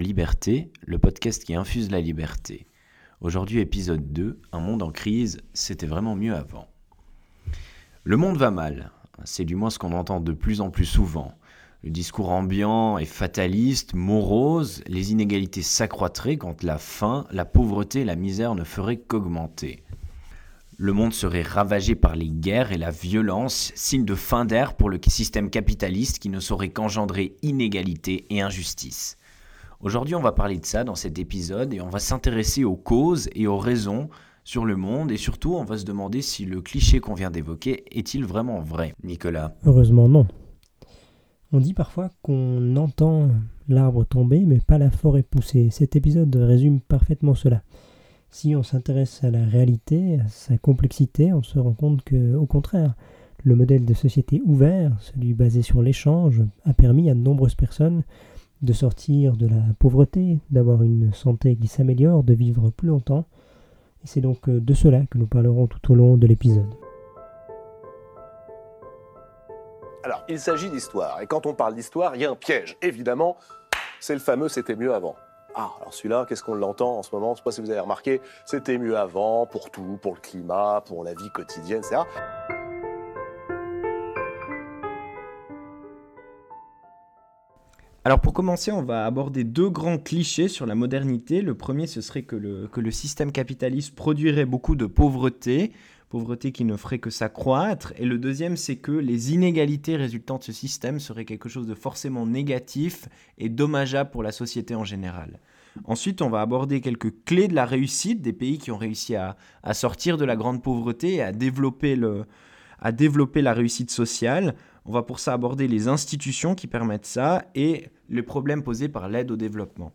Liberté, le podcast qui infuse la liberté. Aujourd'hui épisode 2, Un monde en crise, c'était vraiment mieux avant. Le monde va mal, c'est du moins ce qu'on entend de plus en plus souvent. Le discours ambiant et fataliste, morose, les inégalités s'accroîtraient quand la faim, la pauvreté et la misère ne feraient qu'augmenter. Le monde serait ravagé par les guerres et la violence, signe de fin d'air pour le système capitaliste qui ne saurait qu'engendrer inégalité et injustice. Aujourd'hui, on va parler de ça dans cet épisode et on va s'intéresser aux causes et aux raisons sur le monde et surtout, on va se demander si le cliché qu'on vient d'évoquer est-il vraiment vrai. Nicolas Heureusement non. On dit parfois qu'on entend l'arbre tomber mais pas la forêt pousser. Cet épisode résume parfaitement cela. Si on s'intéresse à la réalité, à sa complexité, on se rend compte que, au contraire, le modèle de société ouvert, celui basé sur l'échange, a permis à de nombreuses personnes de sortir de la pauvreté, d'avoir une santé qui s'améliore, de vivre plus longtemps. Et c'est donc euh, de cela que nous parlerons tout au long de l'épisode. Alors, il s'agit d'histoire. Et quand on parle d'histoire, il y a un piège. Évidemment, c'est le fameux c'était mieux avant. Ah, alors celui-là, qu'est-ce qu'on l'entend en ce moment? Je ne sais pas si vous avez remarqué, c'était mieux avant, pour tout, pour le climat, pour la vie quotidienne, etc. Alors pour commencer, on va aborder deux grands clichés sur la modernité. Le premier, ce serait que le, que le système capitaliste produirait beaucoup de pauvreté, pauvreté qui ne ferait que s'accroître. Et le deuxième, c'est que les inégalités résultant de ce système seraient quelque chose de forcément négatif et dommageable pour la société en général. Ensuite, on va aborder quelques clés de la réussite des pays qui ont réussi à, sortir de la grande pauvreté et à développer, le, à développer la réussite sociale. On va pour ça aborder les institutions qui permettent ça et les problèmes posés par l'aide au développement.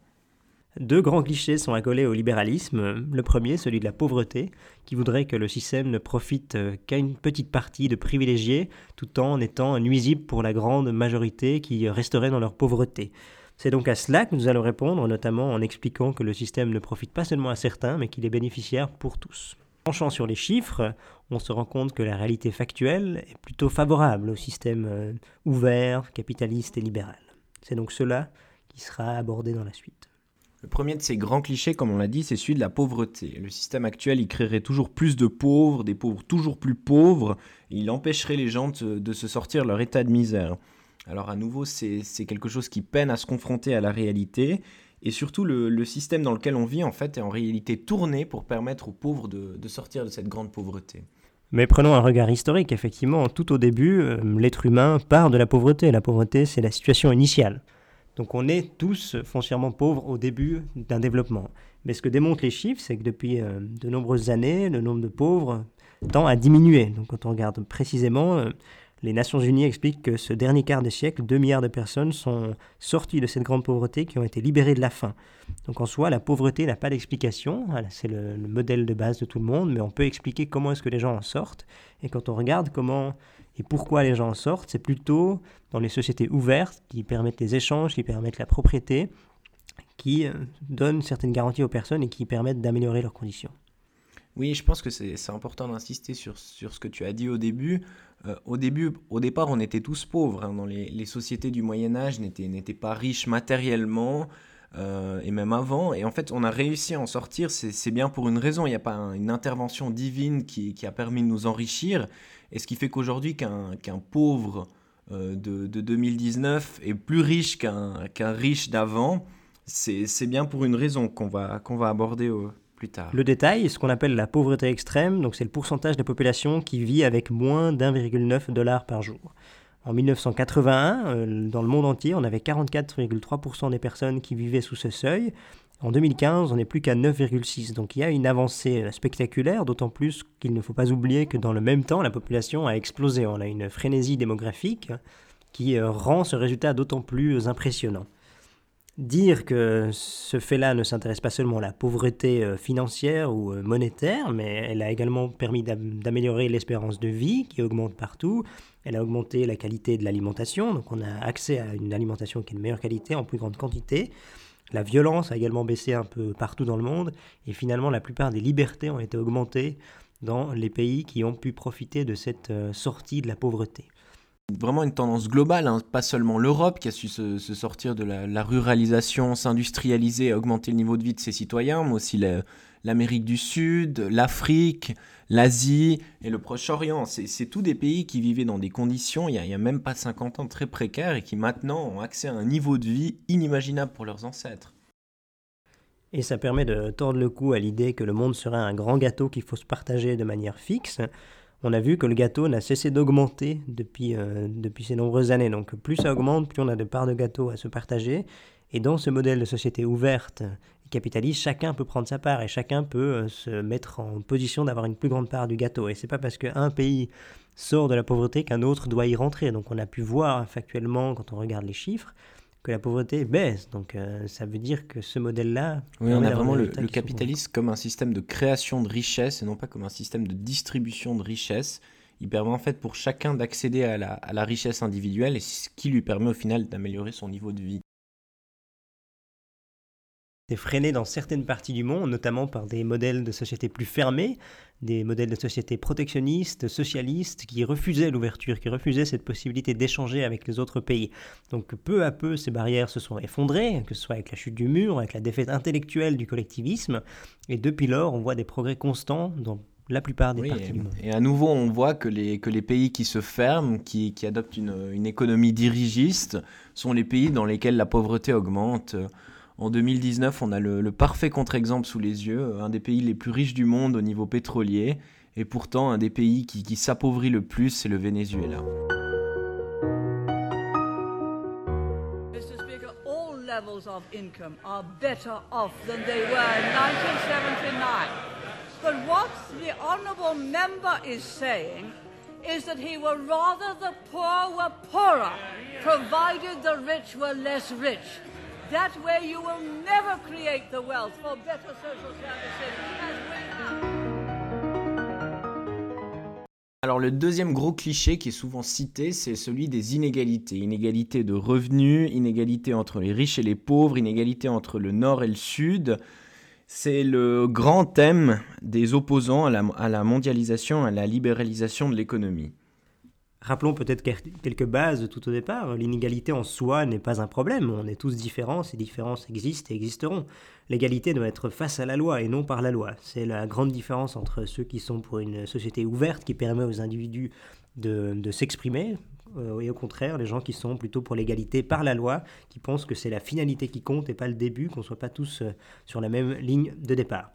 Deux grands clichés sont accolés au libéralisme. Le premier, celui de la pauvreté, qui voudrait que le système ne profite euh, qu'à une petite partie de privilégiés, tout en étant nuisible pour la grande majorité qui resterait dans leur pauvreté. C'est donc à cela que nous allons répondre, notamment en expliquant que le système ne profite pas seulement à certains, mais qu'il est bénéficiaire pour tous. Penchant sur les chiffres, on se rend compte que la réalité factuelle est plutôt favorable au système euh, ouvert, capitaliste et libéral. C'est donc cela qui sera abordé dans la suite. Le premier de ces grands clichés, comme on l'a dit, c'est celui de la pauvreté. Le système actuel, il créerait toujours plus de pauvres, des pauvres toujours plus pauvres, il empêcherait les gens de, se sortir de leur état de misère. Alors à nouveau, c'est quelque chose qui peine à se confronter à la réalité, et surtout le, système dans lequel on vit, en fait, est en réalité tourné pour permettre aux pauvres de, sortir de cette grande pauvreté. Mais prenons un regard historique, effectivement, tout au début, euh, l'être humain part de la pauvreté. La pauvreté, c'est la situation initiale. Donc on est tous foncièrement pauvres au début d'un développement. Mais ce que démontrent les chiffres, c'est que depuis euh, de nombreuses années, le nombre de pauvres tend à diminuer. Donc quand on regarde précisément, euh, les Nations Unies expliquent que ce dernier quart de siècle, 2 milliards de personnes sont sorties de cette grande pauvreté qui ont été libérées de la faim. Donc en soi, la pauvreté n'a pas d'explication, c'est le, le, modèle de base de tout le monde, mais on peut expliquer comment est-ce que les gens en sortent. Et quand on regarde comment et pourquoi les gens en sortent, c'est plutôt dans les sociétés ouvertes qui permettent les échanges, qui permettent la propriété, qui euh, donnent certaines garanties aux personnes et qui permettent d'améliorer leurs conditions. Oui, je pense que c'est important d'insister sur, sur, ce que tu as dit au début. Euh, au début, au départ, on était tous pauvres. Hein. Dans les, sociétés du Moyen Âge, n'étaient pas riches matériellement. Euh, et même avant. Et en fait, on a réussi à en sortir, c'est bien pour une raison. Il n'y a pas une intervention divine qui, qui, a permis de nous enrichir. Et ce qui fait qu'aujourd'hui, qu'un pauvre euh, de, de, 2019 est plus riche qu'un riche d'avant, c'est bien pour une raison qu'on va, qu'on va aborder Le détail, ce qu'on appelle la pauvreté extrême, donc c'est le pourcentage de la population qui vit avec moins d'1,9 dollars par jour. En 1981, euh, dans le monde entier, on avait 44,3% des personnes qui vivaient sous ce seuil. En 2015, on n'est plus qu'à 9,6. Donc il y a une avancée euh, spectaculaire, d'autant plus qu'il ne faut pas oublier que dans le même temps, la population a explosé. On a une frénésie démographique qui euh, rend ce résultat d'autant plus impressionnant. Dire que ce fait-là ne s'intéresse pas seulement à la pauvreté financière ou monétaire, mais elle a également permis d'améliorer l'espérance de vie qui augmente partout, elle a augmenté la qualité de l'alimentation, donc on a accès à une alimentation qui est de meilleure qualité, en plus grande quantité. La violence a également baissé un peu partout dans le monde, et finalement la plupart des libertés ont été augmentées dans les pays qui ont pu profiter de cette euh, sortie de la pauvreté. Vraiment une tendance globale, hein. pas seulement l'Europe qui a su se, sortir de la, ruralisation, s'industrialiser, augmenter le niveau de vie de ses citoyens, mais aussi l'Amérique du Sud, l'Afrique, l'Asie et le Proche-Orient. C'est tous des pays qui vivaient dans des conditions, il n'y a, a, même pas 50 ans, très précaires et qui maintenant ont accès à un niveau de vie inimaginable pour leurs ancêtres. Et ça permet de tordre le cou à l'idée que le monde serait un grand gâteau qu'il faut se partager de manière fixe on a vu que le gâteau n'a cessé d'augmenter depuis, euh, depuis ces nombreuses années. Donc plus ça augmente, plus on a de parts de gâteau à se partager. Et dans ce modèle de société ouverte et capitaliste, chacun peut prendre sa part et chacun peut euh, se mettre en position d'avoir une plus grande part du gâteau. Et c'est pas parce qu'un pays sort de la pauvreté qu'un autre doit y rentrer. Donc on a pu voir factuellement, quand on regarde les chiffres, que la pauvreté baisse. Donc euh, ça veut dire que ce modèle-là... Oui, on a vraiment le, capitalisme comme un système de création de richesse et non pas comme un système de distribution de richesse. Il permet en fait pour chacun d'accéder à la, à la richesse individuelle et ce qui lui permet au final d'améliorer son niveau de vie. C'est freiné dans certaines parties du monde, notamment par des modèles de société plus fermés, des modèles de société protectionnistes, socialistes, qui refusaient l'ouverture, qui refusaient cette possibilité d'échanger avec les autres pays. Donc peu à peu, ces barrières se sont effondrées, que ce soit avec la chute du mur, avec la défaite intellectuelle du collectivisme, et depuis lors, on voit des progrès constants dans la plupart des parties du monde. Et à nouveau, on voit que les, que les pays qui se ferment, qui, qui adoptent une, une économie dirigiste, sont les pays dans lesquels la pauvreté augmente. En 2019, on a le, parfait contre-exemple sous les yeux, un des pays les plus riches du monde au niveau pétrolier, et pourtant un des pays qui, qui s'appauvrit le plus, c'est le Venezuela. levels of income are better off than they were in 1979. But what the honourable member is saying is that he would rather the poor were poorer, provided the rich were less rich. That way you will never create the wealth for better social services. Alors le deuxième gros cliché qui est souvent cité, c'est celui des inégalités. Inégalités de revenus, inégalités entre les riches et les pauvres, inégalités entre le nord et le sud. C'est le grand thème des opposants à la, à la mondialisation, à la libéralisation de l'économie. Rappelons peut-être quelques bases tout au départ. L'inégalité en soi n'est pas un problème. On est tous différents, ces différences existent et existeront. L'égalité doit être face à la loi et non par la loi. C'est la grande différence entre ceux qui sont pour une société ouverte qui permet aux individus de, s'exprimer euh, et au contraire les gens qui sont plutôt pour l'égalité par la loi, qui pensent que c'est la finalité qui compte et pas le début, qu'on ne soit pas tous euh, sur la même ligne de départ.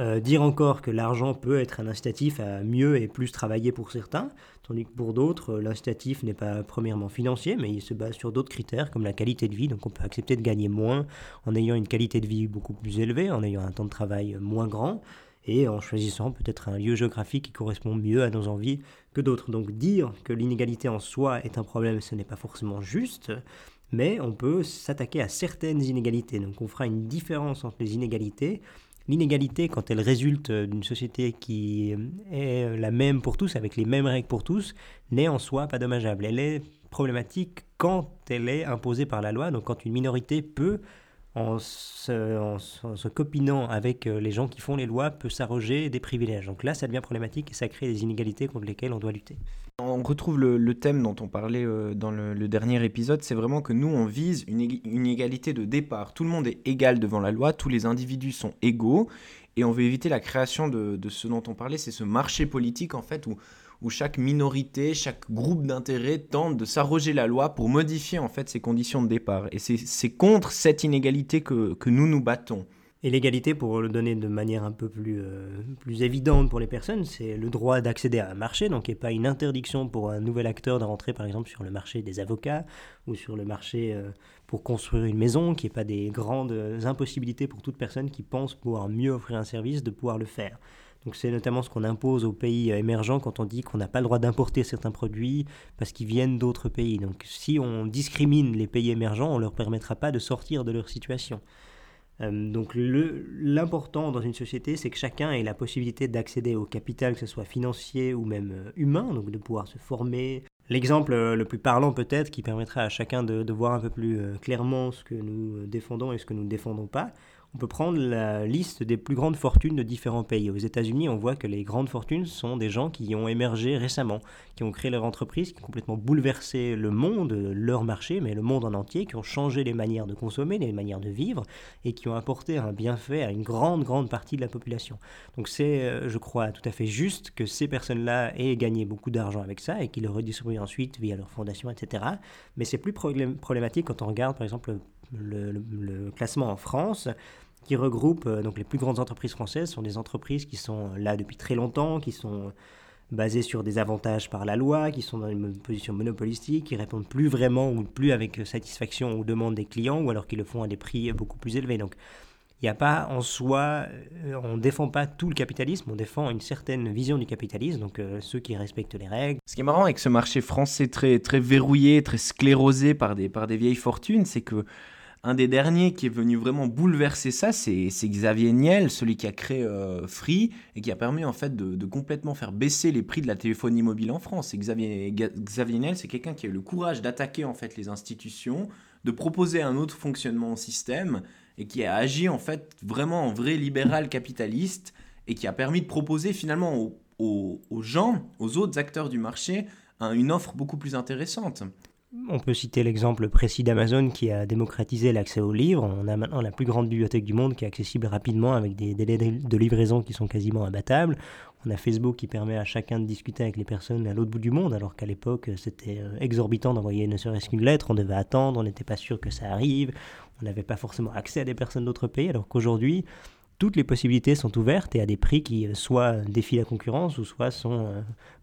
Euh, dire encore que l'argent peut être un incitatif à mieux et plus travailler pour certains, tandis que pour d'autres, euh, l'incitatif n'est pas premièrement financier, mais il se base sur d'autres critères comme la qualité de vie. Donc on peut accepter de gagner moins en ayant une qualité de vie beaucoup plus élevée, en ayant un temps de travail moins grand et en choisissant peut-être un lieu géographique qui correspond mieux à nos envies que d'autres. Donc dire que l'inégalité en soi est un problème, ce n'est pas forcément juste, mais on peut s'attaquer à certaines inégalités. Donc on fera une différence entre les inégalités L'inégalité, quand elle résulte d'une société qui est la même pour tous, avec les mêmes règles pour tous, n'est en soi pas dommageable. Elle est problématique quand elle est imposée par la loi, donc quand une minorité peut, en se, copinant avec les gens qui font les lois, peut s'arroger des privilèges. Donc là, ça devient problématique et ça crée des inégalités contre lesquelles on doit lutter. On retrouve le, thème dont on parlait euh, dans le, dernier épisode, c'est vraiment que nous, on vise une, égalité de départ. Tout le monde est égal devant la loi, tous les individus sont égaux, et on veut éviter la création de, ce dont on parlait, c'est ce marché politique en fait où, où chaque minorité, chaque groupe d'intérêt tente de s'arroger la loi pour modifier en fait ses conditions de départ. Et c'est contre cette inégalité que nous nous battons. Et l'égalité, pour le donner de manière un peu plus, euh, plus évidente pour les personnes, c'est le droit d'accéder à un marché, donc a pas une interdiction pour un nouvel acteur de rentrer par exemple sur le marché des avocats ou sur le marché euh, pour construire une maison, qu'il n'y pas des grandes impossibilités pour toute personne qui pense pouvoir mieux offrir un service de pouvoir le faire. Donc c'est notamment ce qu'on impose aux pays émergents quand on dit qu'on n'a pas le droit d'importer certains produits parce qu'ils viennent d'autres pays. Donc si on discrimine les pays émergents, on ne leur permettra pas de sortir de leur situation. Euh, donc l'important dans une société, c'est que chacun ait la possibilité d'accéder au capital, que ce soit financier ou même euh, humain, donc de pouvoir se former. L'exemple euh, le plus parlant peut-être, qui permettra à chacun de, voir un peu plus clairement ce que nous défendons et ce que nous ne défendons pas, On peut prendre la liste des plus grandes fortunes de différents pays. Aux États-Unis, on voit que les grandes fortunes sont des gens qui ont émergé récemment, qui ont créé leur entreprise, qui ont complètement bouleversé le monde, leur marché, mais le monde en entier, qui ont changé les manières de consommer, les manières de vivre, et qui ont apporté un bienfait à une grande, grande partie de la population. Donc c'est, euh, je crois, tout à fait juste que ces personnes-là aient gagné beaucoup d'argent avec ça et qu'ils le redistribuent ensuite via leur fondation, etc. Mais c'est plus problématique quand on regarde, par exemple, le, classement en France qui regroupe euh, donc les plus grandes entreprises françaises sont des entreprises qui sont là depuis très longtemps, qui sont basées sur des avantages par la loi, qui sont dans une position monopolistique, qui répondent plus vraiment ou plus avec satisfaction aux demandes des clients, ou alors qu'ils le font à des prix beaucoup plus élevés. Donc il n'y a pas en soi, euh, on ne défend pas tout le capitalisme, on défend une certaine vision du capitalisme, donc euh, ceux qui respectent les règles. Ce qui est marrant avec ce marché français très, très verrouillé, très sclérosé par des, par des vieilles fortunes, c'est que un des derniers qui est venu vraiment bouleverser ça, c'est Xavier Niel, celui qui a créé euh, Free et qui a permis en fait de, complètement faire baisser les prix de la téléphonie mobile en France. Xavier, Niel, c'est quelqu'un qui a eu le courage d'attaquer en fait les institutions, de proposer un autre fonctionnement au système et qui a agi en fait vraiment en vrai libéral capitaliste et qui a permis de proposer finalement aux gens, aux autres acteurs du marché, une offre beaucoup plus intéressante. On peut citer l'exemple précis d'Amazon qui a démocratisé l'accès aux livres. On a maintenant la plus grande bibliothèque du monde qui est accessible rapidement avec des délais de livraison qui sont quasiment abattables. On a Facebook qui permet à chacun de discuter avec les personnes à l'autre bout du monde, alors qu'à l'époque c'était euh, exorbitant d'envoyer ne serait-ce qu'une lettre, on devait attendre, on n'était pas sûr que ça arrive, on n'avait pas forcément accès à des personnes d'autres pays, alors qu'aujourd'hui toutes les possibilités sont ouvertes et à des prix qui euh, soit défient la concurrence ou soit sont euh,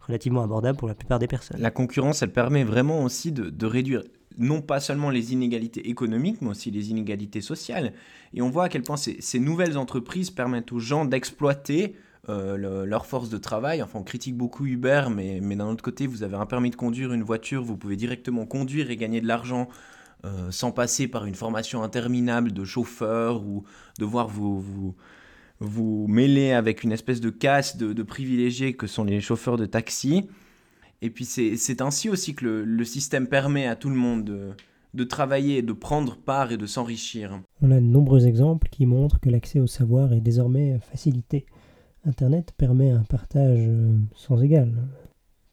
relativement abordables pour la plupart des personnes. La concurrence, elle permet vraiment aussi de, réduire non pas seulement les inégalités économiques, mais aussi les inégalités sociales. Et on voit à quel point ces, nouvelles entreprises permettent aux gens d'exploiter euh, leur force de travail. Enfin, on critique beaucoup Uber, mais, mais d'un autre côté, vous avez un permis de conduire une voiture, vous pouvez directement conduire et gagner de l'argent euh, sans passer par une formation interminable de chauffeur ou devoir vous, vous, vous mêler avec une espèce de casse de, privilégiés que sont les chauffeurs de taxi. Et puis c'est ainsi aussi que le, système permet à tout le monde de, de travailler, de prendre part et de s'enrichir. On a de nombreux exemples qui montrent que l'accès au savoir est désormais facilité. Internet permet un partage euh, sans égal,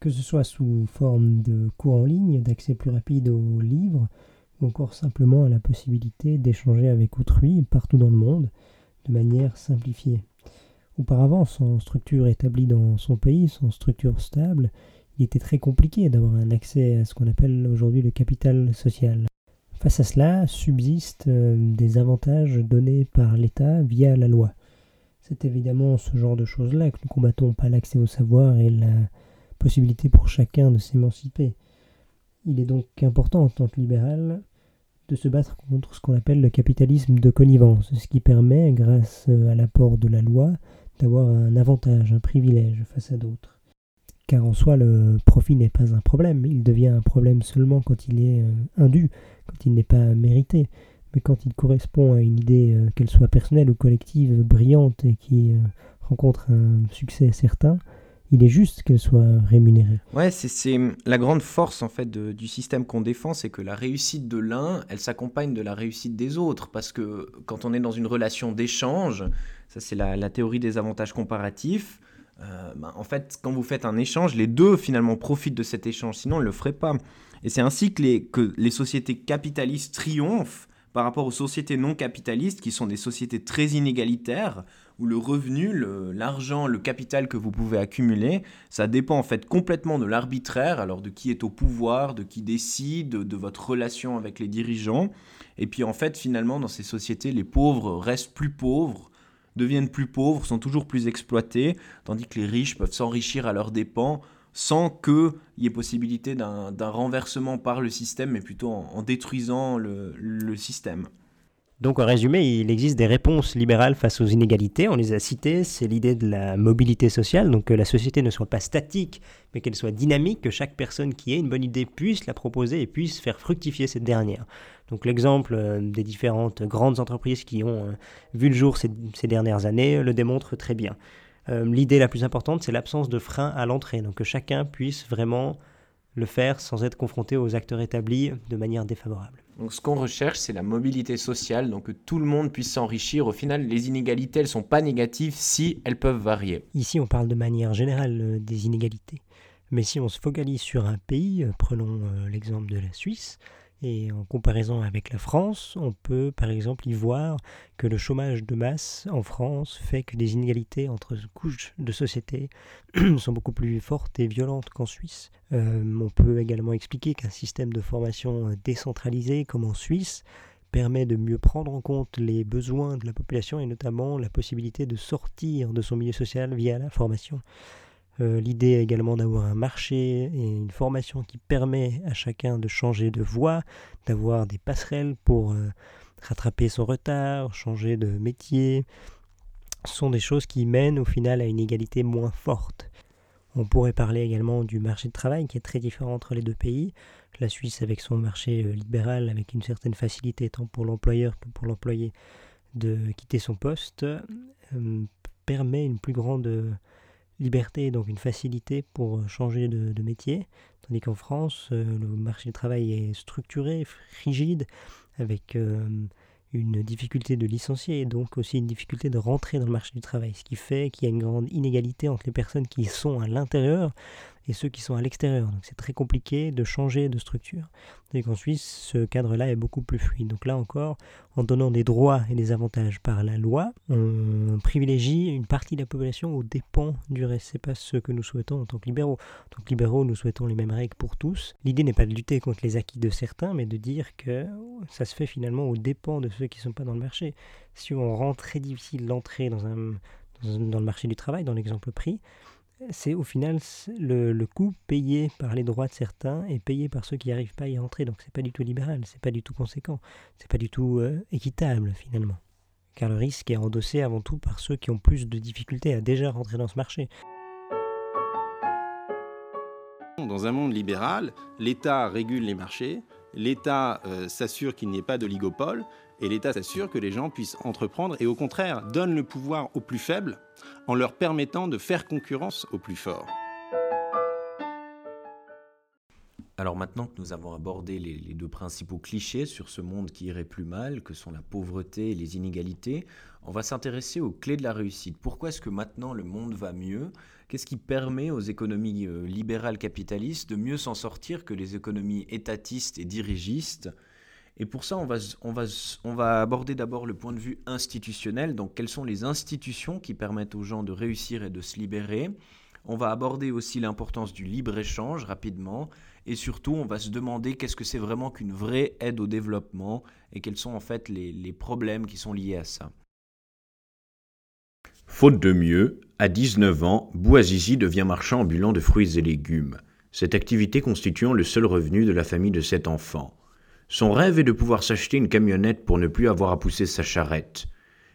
que ce soit sous forme de cours en ligne, d'accès plus rapide aux livres, ou encore simplement à la possibilité d'échanger avec autrui partout dans le monde de manière simplifiée. Auparavant, sans structure établie dans son pays, sans structure stable, il était très compliqué d'avoir un accès à ce qu'on appelle aujourd'hui le capital social. Face à cela, subsistent euh, des avantages donnés par l'État via la loi. C'est évidemment ce genre de choses-là que nous combattons, pas l'accès au savoir et la possibilité pour chacun de s'émanciper. Il est donc important en tant que libéral de se battre contre ce qu'on appelle le capitalisme de connivence, ce qui permet, grâce à l'apport de la loi, d'avoir un avantage, un privilège face à d'autres. Car en soi, le profit n'est pas un problème, il devient un problème seulement quand il est euh, indu, quand il n'est pas mérité, mais quand il correspond à une idée, euh, qu'elle soit personnelle ou collective, brillante et qui euh, rencontre un succès certain, il est juste qu'elle soit rémunérée. Ouais, c'est la grande force en fait du système qu'on défend, c'est que la réussite de l'un, elle s'accompagne de la réussite des autres, parce que quand on est dans une relation d'échange, ça c'est la, théorie des avantages comparatifs. Euh, ben, en fait, quand vous faites un échange, les deux finalement profitent de cet échange, sinon ils ne le feraient pas. Et c'est ainsi que les, que les sociétés capitalistes triomphent par rapport aux sociétés non capitalistes qui sont des sociétés très inégalitaires où le revenu, l'argent, le, capital que vous pouvez accumuler, ça dépend en fait complètement de l'arbitraire, alors de qui est au pouvoir, de qui décide, de, votre relation avec les dirigeants. Et puis en fait, finalement, dans ces sociétés, les pauvres restent plus pauvres, deviennent plus pauvres, sont toujours plus exploités, tandis que les riches peuvent s'enrichir à leurs dépens sans qu'il y ait possibilité d'un renversement par le système, mais plutôt en, détruisant le, système. Donc en résumé, il existe des réponses libérales face aux inégalités. On les a citées. C'est l'idée de la mobilité sociale, donc que la société ne soit pas statique, mais qu'elle soit dynamique, que chaque personne qui ait une bonne idée puisse la proposer et puisse faire fructifier cette dernière. Donc l'exemple euh, des différentes grandes entreprises qui ont euh, vu le jour ces, dernières années le démontre très bien. Euh, l'idée la plus importante, c'est l'absence de frein à l'entrée, donc que chacun puisse vraiment le faire sans être confronté aux acteurs établis de manière défavorable. Donc ce qu'on recherche, c'est la mobilité sociale, donc que tout le monde puisse s'enrichir. Au final, les inégalités, elles ne sont pas négatives si elles peuvent varier. Ici, on parle de manière générale euh, des inégalités. Mais si on se focalise sur un pays, euh, prenons euh, l'exemple de la Suisse, et en comparaison avec la France, on peut par exemple y voir que le chômage de masse en France fait que des inégalités entre couches de société sont beaucoup plus fortes et violentes qu'en Suisse. Euh, on peut également expliquer qu'un système de formation décentralisé comme en Suisse permet de mieux prendre en compte les besoins de la population et notamment la possibilité de sortir de son milieu social via la formation. Euh, l'idée également d'avoir un marché et une formation qui permet à chacun de changer de voie, d'avoir des passerelles pour euh, rattraper son retard, changer de métier, sont des choses qui mènent au final à une égalité moins forte. On pourrait parler également du marché de travail qui est très différent entre les deux pays. La Suisse avec son marché euh, libéral, avec une certaine facilité tant pour l'employeur que pour l'employé de quitter son poste, permet une plus grande liberté, donc une facilité pour euh, changer de, métier, tandis qu'en France, euh, le marché du travail est structuré, rigide, avec euh, une difficulté de licencier et donc aussi une difficulté de rentrer dans le marché du travail, ce qui fait qu'il y a une grande inégalité entre les personnes qui sont à l'intérieur et ceux qui sont à l'extérieur. Donc c'est très compliqué de changer de structure. Et qu'en Suisse, ce cadre-là est beaucoup plus fluide. Donc là encore, en donnant des droits et des avantages par la loi, on privilégie une partie de la population aux dépens du reste. C'est pas ce que nous souhaitons en tant que libéraux. En tant que libéraux, nous souhaitons les mêmes règles pour tous. L'idée n'est pas de lutter contre les acquis de certains, mais de dire que ça se fait finalement aux dépens de ceux qui ne sont pas dans le marché. Si on rend très difficile l'entrée dans, un, dans le marché du travail, dans l'exemple pris, c'est au final le, coût payé par les droits de certains et payé par ceux qui n'arrivent pas à y rentrer. Donc c'est pas du tout libéral, c'est pas du tout conséquent, c'est pas du tout euh, équitable finalement. Car le risque est endossé avant tout par ceux qui ont plus de difficultés à déjà rentrer dans ce marché. Dans un monde libéral, l'État régule les marchés, l'État euh, s'assure qu'il n'y ait pas d'oligopole, et l'État s'assure que les gens puissent entreprendre et au contraire donne le pouvoir aux plus faibles en leur permettant de faire concurrence aux plus forts. Alors maintenant que nous avons abordé les, deux principaux clichés sur ce monde qui irait plus mal, que sont la pauvreté et les inégalités, on va s'intéresser aux clés de la réussite. Pourquoi est-ce que maintenant le monde va mieux? Qu'est-ce qui permet aux économies euh, libérales capitalistes de mieux s'en sortir que les économies étatistes et dirigistes? Et pour ça, on va, on va, on va aborder d'abord le point de vue institutionnel, donc quelles sont les institutions qui permettent aux gens de réussir et de se libérer? On va aborder aussi l'importance du libre-échange rapidement, et surtout, on va se demander qu'est-ce que c'est vraiment qu'une vraie aide au développement, et quels sont en fait les, problèmes qui sont liés à ça. Faute de mieux, à 19 ans, Bouazizi devient marchand ambulant de fruits et légumes, cette activité constituant le seul revenu de la famille de sept enfants. Son rêve est de pouvoir s'acheter une camionnette pour ne plus avoir à pousser sa charrette.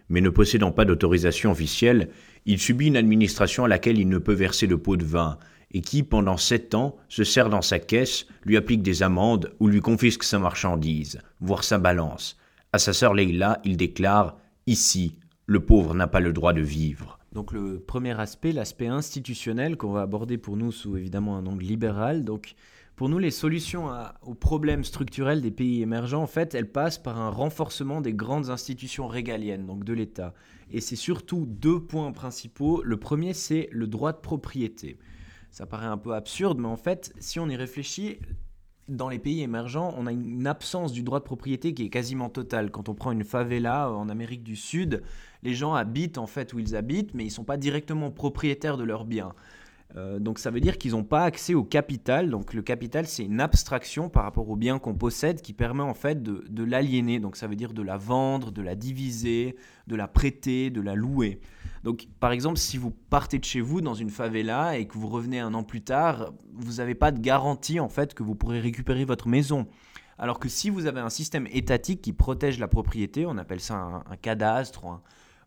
Mais ne possédant pas d'autorisation officielle, il subit une administration à laquelle il ne peut verser de pot de vin, et qui, pendant sept ans, se sert dans sa caisse, lui applique des amendes ou lui confisque sa marchandise, voire sa balance. À sa sœur Leila, il déclare Ici, le pauvre n'a pas le droit de vivre. Donc le premier aspect, l'aspect institutionnel qu'on va aborder pour nous sous évidemment un angle libéral. Donc pour nous, les solutions aux problèmes structurels des pays émergents, en fait, elles passent par un renforcement des grandes institutions régaliennes, donc de l'État. Et c'est surtout deux points principaux. Le premier, c'est le droit de propriété. Ça paraît un peu absurde, mais en fait, si on y réfléchit, dans les pays émergents, on a une absence du droit de propriété qui est quasiment totale. Quand on prend une favela en Amérique du Sud, les gens habitent en fait où ils habitent, mais ils ne sont pas directement propriétaires de leurs biens. Euh, donc ça veut dire qu'ils n'ont pas accès au capital. Donc le capital, c'est une abstraction par rapport au bien qu'on possède qui permet en fait de, l'aliéner. Donc ça veut dire de la vendre, de la diviser, de la prêter, de la louer. Donc par exemple, si vous partez de chez vous dans une favela et que vous revenez un an plus tard, vous n'avez pas de garantie en fait que vous pourrez récupérer votre maison. Alors que si vous avez un système étatique qui protège la propriété, on appelle ça un, un cadastre ou un,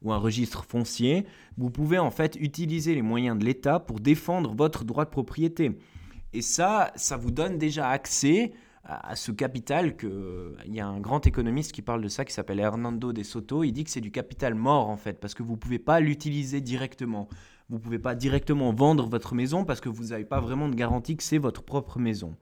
ou un registre foncier, vous pouvez en fait utiliser les moyens de l'État pour défendre votre droit de propriété. Et ça, ça vous donne déjà accès à ce capital que il y a un grand économiste qui parle de ça qui s'appelle Hernando de Soto, il dit que c'est du capital mort en fait parce que vous pouvez pas l'utiliser directement. Vous pouvez pas directement vendre votre maison parce que vous n'avez pas vraiment de garantie que c'est votre propre maison.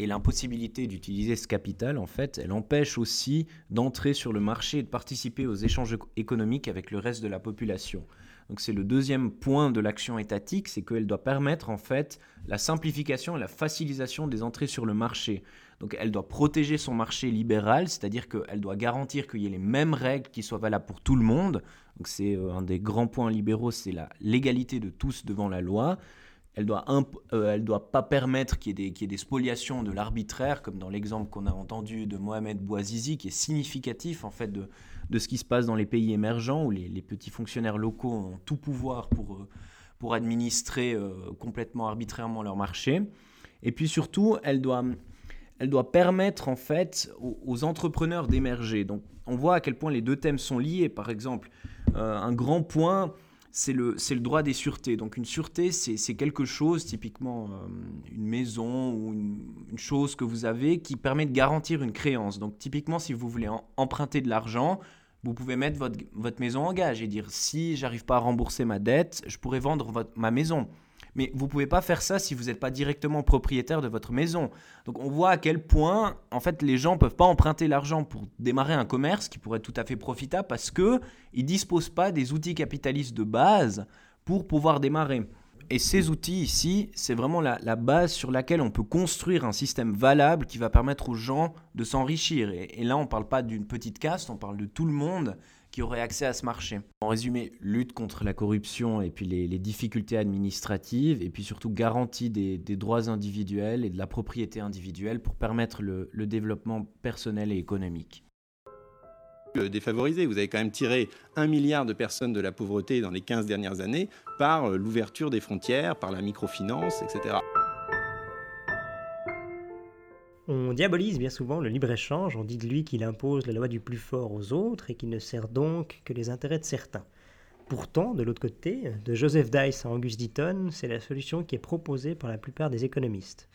Et l'impossibilité d'utiliser ce capital, en fait, elle empêche aussi d'entrer sur le marché et de participer aux échanges économiques avec le reste de la population. Donc c'est le deuxième point de l'action étatique, c'est qu'elle doit permettre en fait la simplification et la facilisation des entrées sur le marché. Donc elle doit protéger son marché libéral, c'est-à-dire qu'elle doit garantir qu'il y ait les mêmes règles qui soient valables pour tout le monde. Donc c'est euh, un des grands points libéraux, c'est la légalité de tous devant la loi elle doit, euh, doit pas permettre qu'il y, ait des spoliations de l'arbitraire, comme dans l'exemple qu'on a entendu de Mohamed Bouazizi, qui est significatif en fait de, ce qui se passe dans les pays émergents, où les, petits fonctionnaires locaux ont tout pouvoir pour, euh, administrer euh, complètement arbitrairement leur marché. Et puis surtout, elle doit, elle doit permettre en fait aux, entrepreneurs d'émerger. Donc on voit à quel point les deux thèmes sont liés. Par exemple, un grand point c'est le, le droit des sûretés. Donc une sûreté, c'est quelque chose, typiquement euh, une maison ou une, chose que vous avez qui permet de garantir une créance. Donc typiquement, si vous voulez emprunter de l'argent, vous pouvez mettre votre, votre, maison en gage et dire si j'arrive pas à rembourser ma dette, je pourrais vendre votre, ma maison. Mais vous ne pouvez pas faire ça si vous n'êtes pas directement propriétaire de votre maison. Donc on voit à quel point en fait les gens ne peuvent pas emprunter l'argent pour démarrer un commerce qui pourrait être tout à fait profitable parce qu'ils ne disposent pas des outils capitalistes de base pour pouvoir démarrer. Et ces outils ici, c'est vraiment la, base sur laquelle on peut construire un système valable qui va permettre aux gens de s'enrichir. Et, et, là, on ne parle pas d'une petite caste, on parle de tout le monde qui auraient accès à ce marché. En résumé, lutte contre la corruption et puis les, difficultés administratives, et puis surtout garantie des, droits individuels et de la propriété individuelle pour permettre le, développement personnel et économique. Défavorisé, vous avez quand même tiré un milliard de personnes de la pauvreté dans les 15 dernières années par euh, l'ouverture des frontières, par la microfinance, etc. On diabolise bien souvent le libre-échange, on dit de lui qu'il impose la loi du plus fort aux autres et qu'il ne sert donc que les intérêts de certains. Pourtant, de l'autre côté, de Joseph Dice à Angus Deaton, c'est la solution qui est proposée par la plupart des économistes.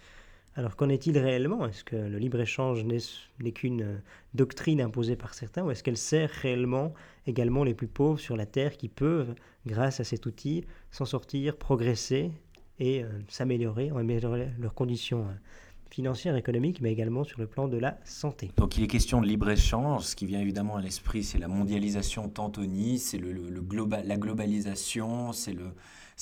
Alors qu'en est-il réellement? Est-ce que le libre-échange n'est qu'une doctrine imposée par certains ou est-ce qu'elle sert réellement également les plus pauvres sur la Terre qui peuvent, grâce à cet outil, s'en sortir, progresser et euh, s'améliorer, améliorer leurs conditions euh, financière, économique, mais également sur le plan de la santé. Donc il est question de libre-échange. Ce qui vient évidemment à l'esprit, c'est la mondialisation tantoni, c'est le, global, la globalisation, c'est le,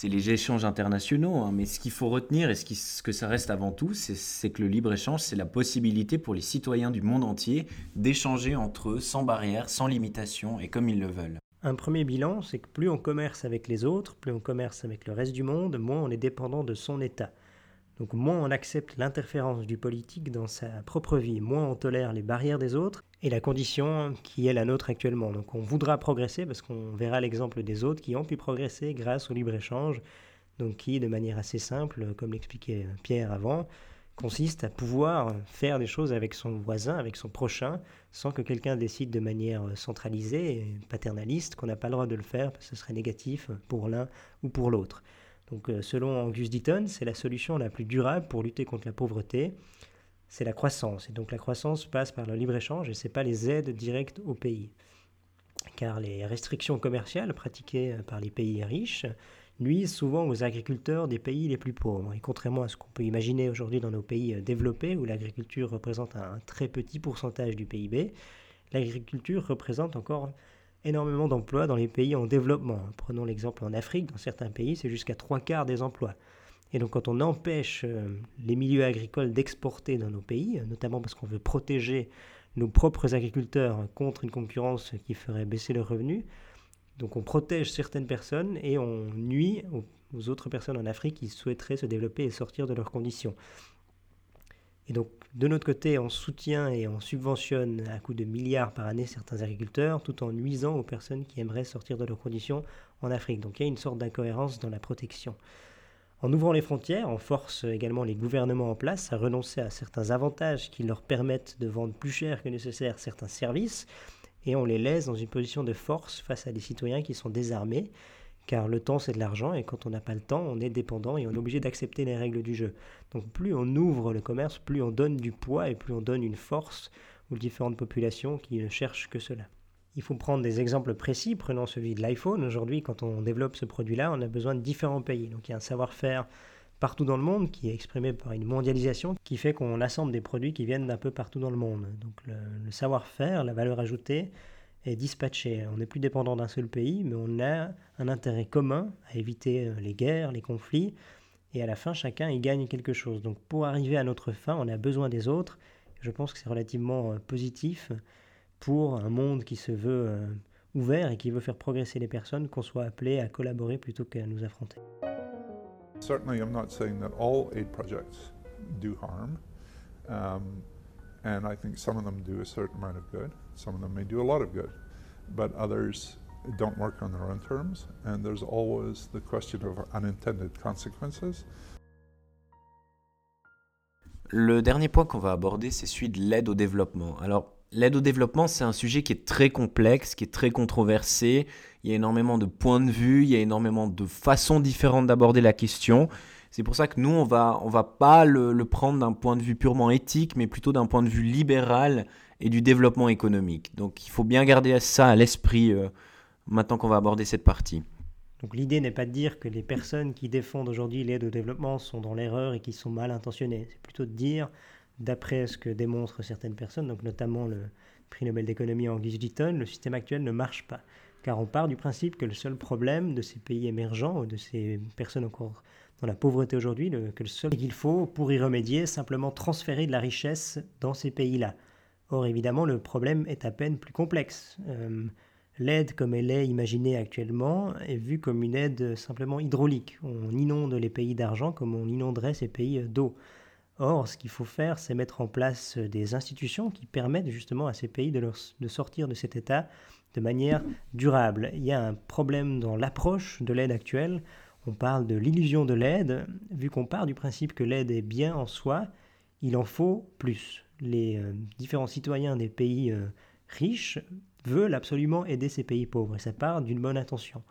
les échanges internationaux. Hein. Mais ce qu'il faut retenir et ce, qui, ce, que ça reste avant tout, c'est que le libre-échange, c'est la possibilité pour les citoyens du monde entier d'échanger entre eux sans barrière, sans limitation et comme ils le veulent. Un premier bilan, c'est que plus on commerce avec les autres, plus on commerce avec le reste du monde, moins on est dépendant de son État. Donc moins on accepte l'interférence du politique dans sa propre vie, moins on tolère les barrières des autres et la condition qui est la nôtre actuellement. Donc on voudra progresser parce qu'on verra l'exemple des autres qui ont pu progresser grâce au libre-échange, donc qui de manière assez simple, comme l'expliquait Pierre avant, consiste à pouvoir faire des choses avec son voisin, avec son prochain, sans que quelqu'un décide de manière centralisée et paternaliste qu'on n'a pas le droit de le faire parce que ce serait négatif pour l'un ou pour l'autre. Donc, euh, selon Angus Deaton, c'est la solution la plus durable pour lutter contre la pauvreté. C'est la croissance. Et donc, la croissance passe par le libre-échange et ce n'est pas les aides directes au pays. Car les restrictions commerciales pratiquées par les pays riches nuisent souvent aux agriculteurs des pays les plus pauvres. Et contrairement à ce qu'on peut imaginer aujourd'hui dans nos pays développés, où l'agriculture représente un très petit pourcentage du PIB, l'agriculture représente encore énormément d'emplois dans les pays en développement. Prenons l'exemple en Afrique, dans certains pays, c'est jusqu'à trois quarts des emplois. Et donc quand on empêche euh, les milieux agricoles d'exporter dans nos pays, notamment parce qu'on veut protéger nos propres agriculteurs contre une concurrence qui ferait baisser leurs revenus, donc on protège certaines personnes et on nuit aux autres personnes en Afrique qui souhaiteraient se développer et sortir de leurs conditions. Et donc, de notre côté, on soutient et on subventionne à coût de milliards par année certains agriculteurs, tout en nuisant aux personnes qui aimeraient sortir de leurs conditions en Afrique. Donc, il y a une sorte d'incohérence dans la protection. En ouvrant les frontières, on force également les gouvernements en place à renoncer à certains avantages qui leur permettent de vendre plus cher que nécessaire certains services, et on les laisse dans une position de force face à des citoyens qui sont désarmés car le temps c'est de l'argent et quand on n'a pas le temps, on est dépendant et on est obligé d'accepter les règles du jeu. Donc plus on ouvre le commerce, plus on donne du poids et plus on donne une force aux différentes populations qui ne cherchent que cela. Il faut prendre des exemples précis, prenons celui de l'iPhone. Aujourd'hui, quand on développe ce produit-là, on a besoin de différents pays. Donc il y a un savoir-faire partout dans le monde, qui est exprimée par une mondialisation qui fait qu'on assemble des produits qui viennent d'un peu partout dans le monde. Donc le, savoir-faire, la valeur ajoutée est dispatché. On n'est plus dépendant d'un seul pays, mais on a un intérêt commun à éviter euh, les guerres, les conflits, et à la fin, chacun y gagne quelque chose. Donc pour arriver à notre fin, on a besoin des autres. Je pense que c'est relativement euh, positif pour un monde qui se veut euh, ouvert et qui veut faire progresser les personnes, qu'on soit appelé à collaborer plutôt qu'à nous affronter. Certainly, I'm not saying that all aid projects do harm. Um, and I think some of them do a certain amount of good. Some of them may do a lot of good. But others don't work on their own terms. And there's always the question of unintended consequences. Le dernier point qu'on va aborder, c'est celui de l'aide au développement. Alors, L'aide au développement, c'est un sujet qui est très complexe, qui est très controversé. Il y a énormément de points de vue, il y a énormément de façons différentes d'aborder la question. C'est pour ça que nous, on va, on va pas le, prendre d'un point de vue purement éthique, mais plutôt d'un point de vue libéral et du développement économique. Donc il faut bien garder ça à l'esprit euh, maintenant qu'on va aborder cette partie. Donc l'idée n'est pas de dire que les personnes qui défendent aujourd'hui l'aide au développement sont dans l'erreur et qui sont mal intentionnées. C'est plutôt de dire d'après ce que démontrent certaines personnes, donc notamment le prix Nobel d'économie Angus Deaton, le système actuel ne marche pas. Car on part du principe que le seul problème de ces pays émergents, ou de ces personnes encore la pauvreté aujourd'hui, que le seul qu'il faut pour y remédier, simplement transférer de la richesse dans ces pays-là. Or, évidemment, le problème est à peine plus complexe. Euh, l'aide, comme elle est imaginée actuellement, est vue comme une aide simplement hydraulique. On inonde les pays d'argent comme on inonderait ces pays d'eau. Or, ce qu'il faut faire, c'est mettre en place des institutions qui permettent justement à ces pays de, sortir de cet état de manière durable. Il y a un problème dans l'approche de l'aide actuelle. On parle de l'illusion de l'aide. Vu qu'on part du principe que l'aide est bien en soi, il en faut plus. Les euh, différents citoyens des pays euh, riches veulent absolument aider ces pays pauvres. Et ça part d'une bonne intention.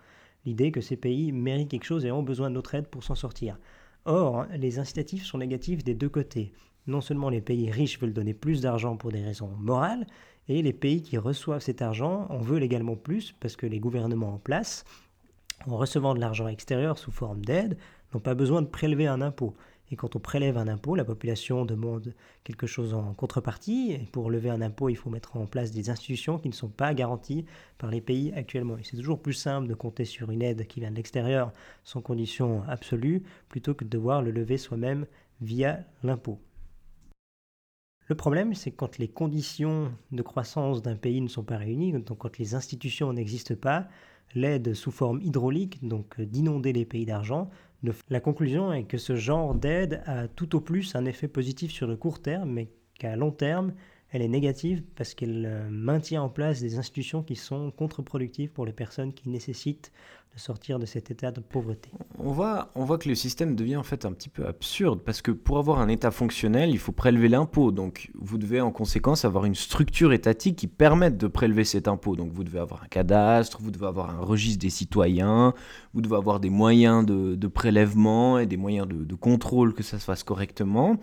L'idée que ces pays méritent quelque chose et ont besoin de notre aide pour s'en sortir. Or, les incitatifs sont négatifs des deux côtés. Non seulement les pays riches veulent donner plus d'argent pour des raisons morales, et les pays qui reçoivent cet argent en veulent également plus parce que les gouvernements en place, en recevant de l'argent extérieur sous forme d'aide, n'ont pas besoin de prélever un impôt. Et quand on prélève un impôt, la population demande quelque chose en contrepartie. Et pour lever un impôt, il faut mettre en place des institutions qui ne sont pas garanties par les pays actuellement. Et c'est toujours plus simple de compter sur une aide qui vient de l'extérieur sans condition absolue, plutôt que de devoir le lever soi-même via l'impôt. Le problème, c'est quand les conditions de croissance d'un pays ne sont pas réunies, donc quand les institutions n'existent pas, l'aide sous forme hydraulique, donc d'inonder les pays d'argent, la conclusion est que ce genre d'aide a tout au plus un effet positif sur le court terme, mais qu'à long terme, elle est négative parce qu'elle euh, maintient en place des institutions qui sont contre-productives pour les personnes qui nécessitent de sortir de cet état de pauvreté. On voit, on voit que le système devient en fait un petit peu absurde parce que pour avoir un état fonctionnel, il faut prélever l'impôt. Donc vous devez en conséquence avoir une structure étatique qui permette de prélever cet impôt. Donc vous devez avoir un cadastre, vous devez avoir un registre des citoyens, vous devez avoir des moyens de, prélèvement et des moyens de, de contrôle que ça se fasse correctement.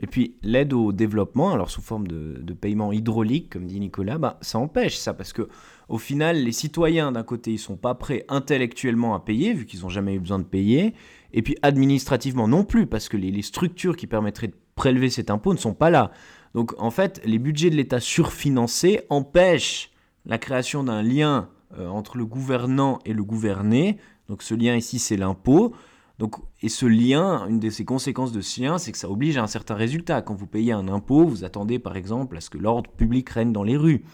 Et puis l'aide au développement, alors sous forme de, paiement hydraulique, comme dit Nicolas, bah, ça empêche ça, parce que au final, les citoyens d'un côté, ils sont pas prêts intellectuellement à payer, vu qu'ils n'ont jamais eu besoin de payer, et puis administrativement non plus, parce que les, structures qui permettraient de prélever cet impôt ne sont pas là. Donc en fait, les budgets de l'État surfinancés empêchent la création d'un lien euh, entre le gouvernant et le gouverné. Donc ce lien ici, c'est l'impôt. Donc, et ce lien, une de ses conséquences de ce lien, c'est que ça oblige à un certain résultat. Quand vous payez un impôt, vous attendez par exemple à ce que l'ordre public règne dans les rues.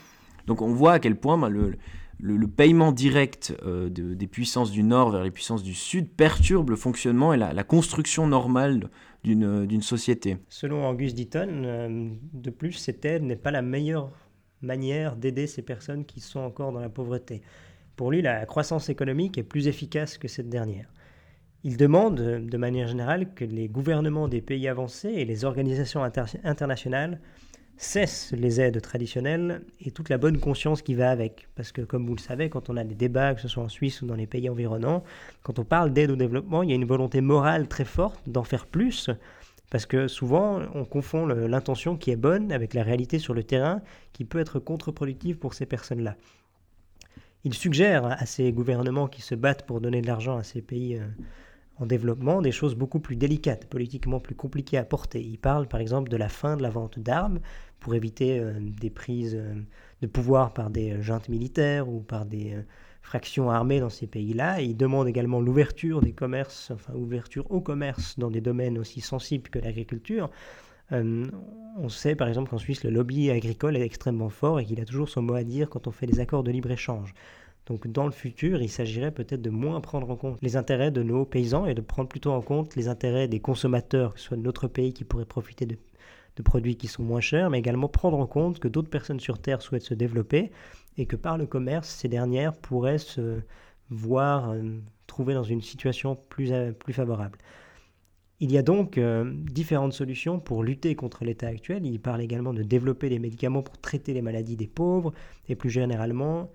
Donc on voit à quel point bah, le, paiement direct euh, des puissances du Nord vers les puissances du Sud perturbe le fonctionnement et la, construction normale d'une société. Selon Angus Deaton, euh, de plus, cette aide n'est pas la meilleure manière d'aider ces personnes qui sont encore dans la pauvreté. Pour lui, la croissance économique est plus efficace que cette dernière. Il demande, de manière générale, que les gouvernements des pays avancés et les organisations internationales cessent les aides traditionnelles et toute la bonne conscience qui va avec. Parce que, comme vous le savez, quand on a des débats, que ce soit en Suisse ou dans les pays environnants, quand on parle d'aide au développement, il y a une volonté morale très forte d'en faire plus. Parce que souvent, on confond l'intention qui est bonne avec la réalité sur le terrain qui peut être contre-productive pour ces personnes-là. Il suggère à ces gouvernements qui se battent pour donner de l'argent à ces pays euh, en développement des choses beaucoup plus délicates, politiquement plus compliquées à porter. Il parle par exemple de la fin de la vente d'armes pour éviter euh, des prises euh, de pouvoir par des juntes militaires ou par des euh, fractions armées dans ces pays-là. Il demande également l'ouverture des commerces, enfin ouverture au commerce dans des domaines aussi sensibles que l'agriculture. on sait par exemple qu'en Suisse, le lobby agricole est extrêmement fort et qu'il a toujours son mot à dire quand on fait des accords de libre-échange. Donc dans le futur, il s'agirait peut-être de moins prendre en compte les intérêts de nos paysans et de prendre plutôt en compte les intérêts des consommateurs, que ce soit de notre pays qui pourraient profiter de, produits qui sont moins chers, mais également prendre en compte que d'autres personnes sur Terre souhaitent se développer et que par le commerce, ces dernières pourraient se voir euh, trouver dans une situation plus, euh, plus favorable. Il y a donc euh, différentes solutions pour lutter contre l'état actuel. Il parle également de développer des médicaments pour traiter les maladies des pauvres et plus généralement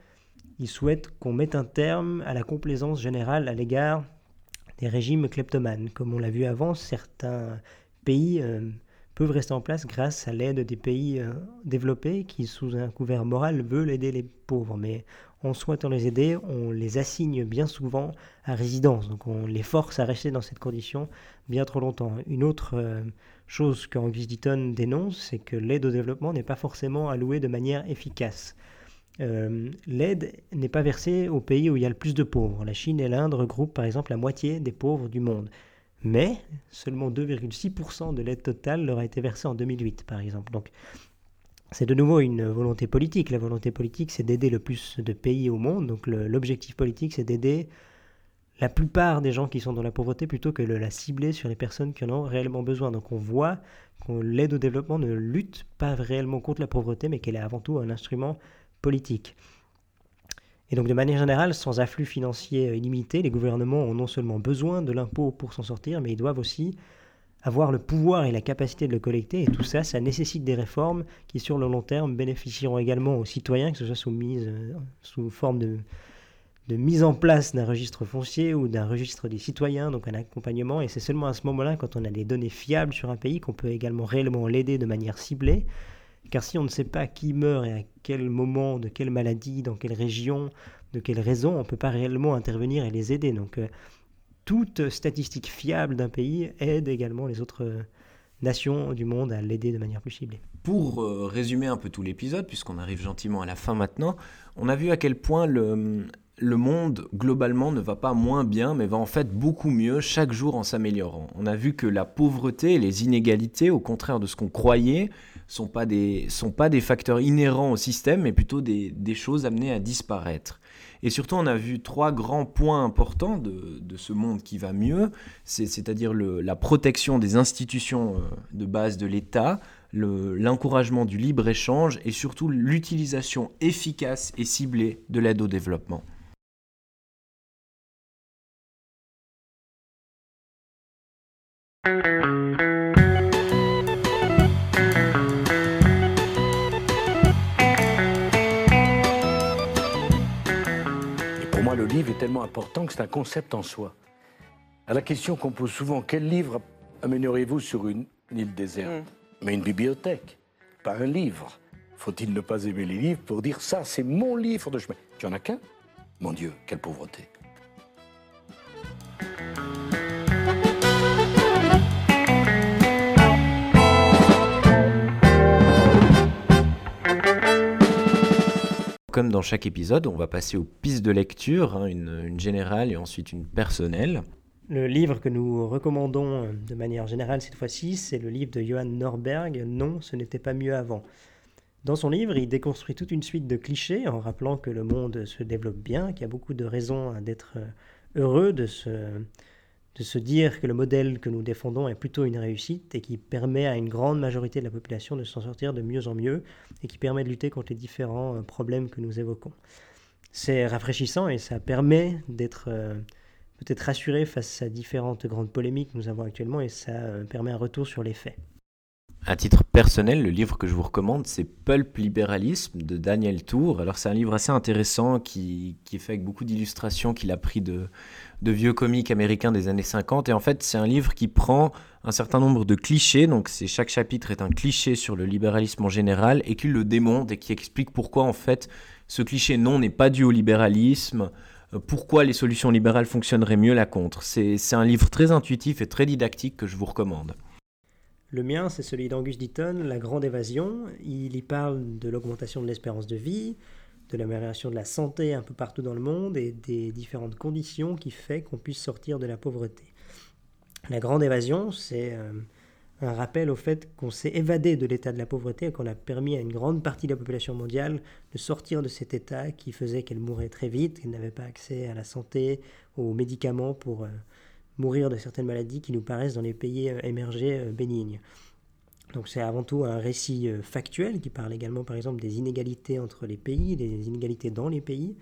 il souhaite qu'on mette un terme à la complaisance générale à l'égard des régimes kleptomanes. Comme on l'a vu avant, certains pays euh, peuvent rester en place grâce à l'aide des pays euh, développés qui, sous un couvert moral, veulent aider les pauvres. Mais en souhaitant les aider, on les assigne bien souvent à résidence. Donc on les force à rester dans cette condition bien trop longtemps. Une autre euh, chose qu'Angus Deaton dénonce, c'est que l'aide au développement n'est pas forcément allouée de manière efficace. Euh, l'aide n'est pas versée aux pays où il y a le plus de pauvres. La Chine et l'Inde regroupent par exemple la moitié des pauvres du monde. Mais seulement 2,6% de l'aide totale leur a été versée en 2008, par exemple. Donc c'est de nouveau une volonté politique. La volonté politique, c'est d'aider le plus de pays au monde. Donc l'objectif politique, c'est d'aider la plupart des gens qui sont dans la pauvreté plutôt que de la cibler sur les personnes qui en ont réellement besoin. Donc on voit que l'aide au développement ne lutte pas réellement contre la pauvreté, mais qu'elle est avant tout un instrument Et donc de manière générale, sans afflux financier illimité, les gouvernements ont non seulement besoin de l'impôt pour s'en sortir, mais ils doivent aussi avoir le pouvoir et la capacité de le collecter. Et tout ça, ça nécessite des réformes qui, sur le long terme, bénéficieront également aux citoyens, que ce soit euh, sous forme de, de mise en place d'un registre foncier ou d'un registre des citoyens, donc un accompagnement. Et c'est seulement à ce moment-là, quand on a des données fiables sur un pays, qu'on peut également réellement l'aider de manière ciblée. Car si on ne sait pas qui meurt et à quel moment, de quelle maladie, dans quelle région, de quelle raison, on ne peut pas réellement intervenir et les aider. Donc euh, toute statistique fiable d'un pays aide également les autres euh, nations du monde à l'aider de manière plus ciblée. Pour euh, résumer un peu tout l'épisode, puisqu'on arrive gentiment à la fin maintenant, on a vu à quel point le, le monde globalement ne va pas moins bien, mais va en fait beaucoup mieux chaque jour en s'améliorant. On a vu que la pauvreté et les inégalités, au contraire de ce qu'on croyait, sont pas des sont pas des facteurs inhérents au système, mais plutôt des, des choses amenées à disparaître. Et surtout, on a vu trois grands points importants de, de ce monde qui va mieux, c'est-à-dire la protection des institutions euh, de base de l'État, l'encouragement du libre-échange et surtout l'utilisation efficace et ciblée de l'aide au développement. Est tellement important que c'est un concept en soi. À la question qu'on pose souvent, quel livre amènerez-vous sur une, île déserte mm. Mais une bibliothèque, pas un livre. Faut-il ne pas aimer les livres pour dire ça, c'est mon livre de chemin? Tu en as qu'un? Mon Dieu, quelle pauvreté. Comme dans chaque épisode, on va passer aux pistes de lecture, hein, une, générale et ensuite une personnelle. Le livre que nous recommandons euh, de manière générale cette fois-ci, c'est le livre de Johann Norberg, Non, ce n'était pas mieux avant. Dans son livre, il déconstruit toute une suite de clichés en rappelant que le monde se développe bien, qu'il y a beaucoup de raisons d'être euh, heureux, de se, de se dire que le modèle que nous défendons est plutôt une réussite et qui permet à une grande majorité de la population de s'en sortir de mieux en mieux et qui permet de lutter contre les différents euh, problèmes que nous évoquons. C'est rafraîchissant et ça permet d'être euh, peut-être rassuré face à différentes grandes polémiques que nous avons actuellement et ça euh, permet un retour sur les faits. À titre personnel, le livre que je vous recommande, c'est Pulp Libéralisme de Daniel Tour. Alors c'est un livre assez intéressant qui, est fait avec beaucoup d'illustrations qu'il a pris de, vieux comiques américains des années 50. Et en fait, c'est un livre qui prend un certain nombre de clichés. Donc c'est chaque chapitre est un cliché sur le libéralisme en général et qui le démonte et qui explique pourquoi en fait ce cliché non n'est pas dû au libéralisme. pourquoi les solutions libérales fonctionneraient mieux la contre. C'est un livre très intuitif et très didactique que je vous recommande. Le mien, c'est celui d'Angus Deaton, La Grande Évasion. Il y parle de l'augmentation de l'espérance de vie, de l'amélioration de la santé un peu partout dans le monde et des différentes conditions qui font qu'on puisse sortir de la pauvreté. La Grande Évasion, c'est euh, un rappel au fait qu'on s'est évadé de l'état de la pauvreté et qu'on a permis à une grande partie de la population mondiale de sortir de cet état qui faisait qu'elle mourait très vite, qu'elle n'avait pas accès à la santé, aux médicaments pour euh, mourir de certaines maladies qui nous paraissent dans les pays euh, émergés euh, bénignes. Donc c'est avant tout un récit factuel qui parle également par exemple des inégalités entre les pays, des inégalités dans les pays,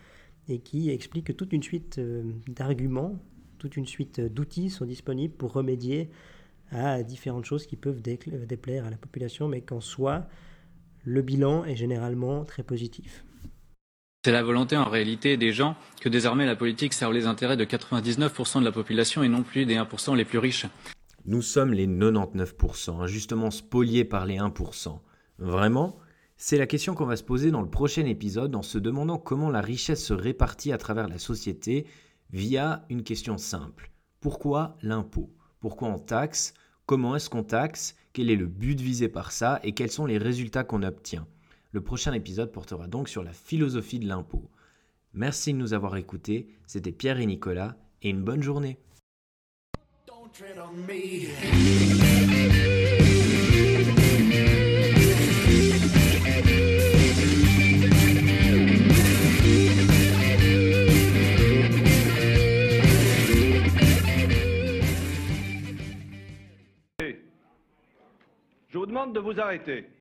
et qui explique que toute une suite d'arguments, toute une suite d'outils sont disponibles pour remédier à différentes choses qui peuvent déplaire à la population, mais qu'en soi, le bilan est généralement très positif. C'est la volonté en réalité des gens que désormais la politique serve les intérêts de 99% de la population et non plus des 1% les plus riches. Nous sommes les 99%, injustement spoliés par les 1%. Vraiment? C'est la question qu'on va se poser dans le prochain épisode en se demandant comment la richesse se répartit à travers la société via une question simple. Pourquoi l'impôt? Pourquoi on taxe? Comment est-ce qu'on taxe? Quel est le but visé par ça? Et quels sont les résultats qu'on obtient? Le prochain épisode portera donc sur la philosophie de l'impôt. Merci de nous avoir écoutés. C'était Pierre et Nicolas et une bonne journée. Je vous demande de vous arrêter.